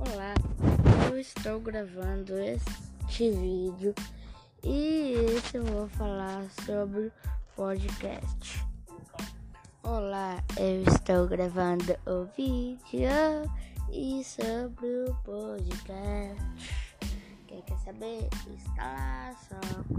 Olá, eu estou gravando este vídeo e esse eu vou falar sobre podcast. Olá, eu estou gravando o vídeo e sobre o podcast. Quem quer saber? Está lá só.